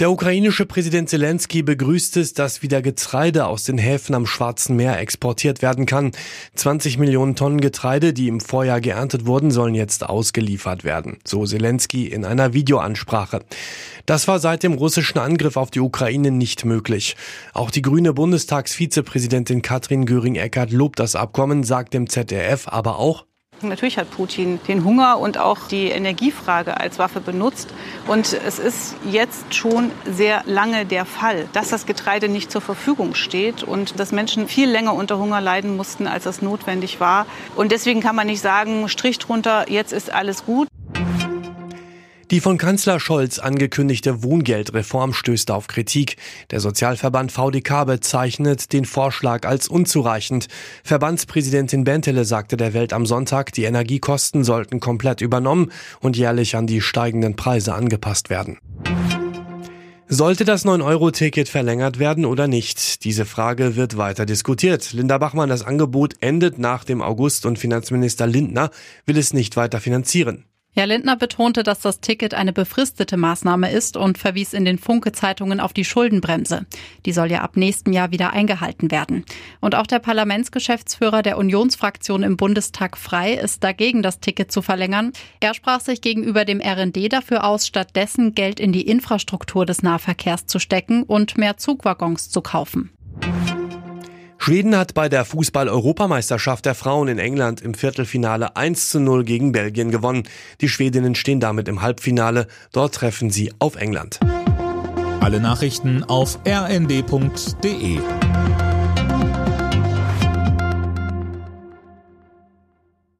Der ukrainische Präsident Zelensky begrüßt es, dass wieder Getreide aus den Häfen am Schwarzen Meer exportiert werden kann. 20 Millionen Tonnen Getreide, die im Vorjahr geerntet wurden, sollen jetzt ausgeliefert werden. So Zelensky in einer Videoansprache. Das war seit dem russischen Angriff auf die Ukraine nicht möglich. Auch die grüne Bundestagsvizepräsidentin Katrin Göring-Eckardt lobt das Abkommen, sagt dem ZDF aber auch, Natürlich hat Putin den Hunger und auch die Energiefrage als Waffe benutzt. Und es ist jetzt schon sehr lange der Fall, dass das Getreide nicht zur Verfügung steht und dass Menschen viel länger unter Hunger leiden mussten, als es notwendig war. Und deswegen kann man nicht sagen, Strich drunter, jetzt ist alles gut. Die von Kanzler Scholz angekündigte Wohngeldreform stößt auf Kritik. Der Sozialverband VDK bezeichnet den Vorschlag als unzureichend. Verbandspräsidentin Bentele sagte der Welt am Sonntag, die Energiekosten sollten komplett übernommen und jährlich an die steigenden Preise angepasst werden. Sollte das 9-Euro-Ticket verlängert werden oder nicht? Diese Frage wird weiter diskutiert. Linda Bachmann, das Angebot endet nach dem August und Finanzminister Lindner will es nicht weiter finanzieren. Herr Lindner betonte, dass das Ticket eine befristete Maßnahme ist und verwies in den Funke-Zeitungen auf die Schuldenbremse. Die soll ja ab nächstem Jahr wieder eingehalten werden. Und auch der Parlamentsgeschäftsführer der Unionsfraktion im Bundestag Frei ist dagegen, das Ticket zu verlängern. Er sprach sich gegenüber dem RND dafür aus, stattdessen Geld in die Infrastruktur des Nahverkehrs zu stecken und mehr Zugwaggons zu kaufen. Schweden hat bei der Fußball-Europameisterschaft der Frauen in England im Viertelfinale 1 zu 0 gegen Belgien gewonnen. Die Schwedinnen stehen damit im Halbfinale. Dort treffen sie auf England. Alle Nachrichten auf rnd.de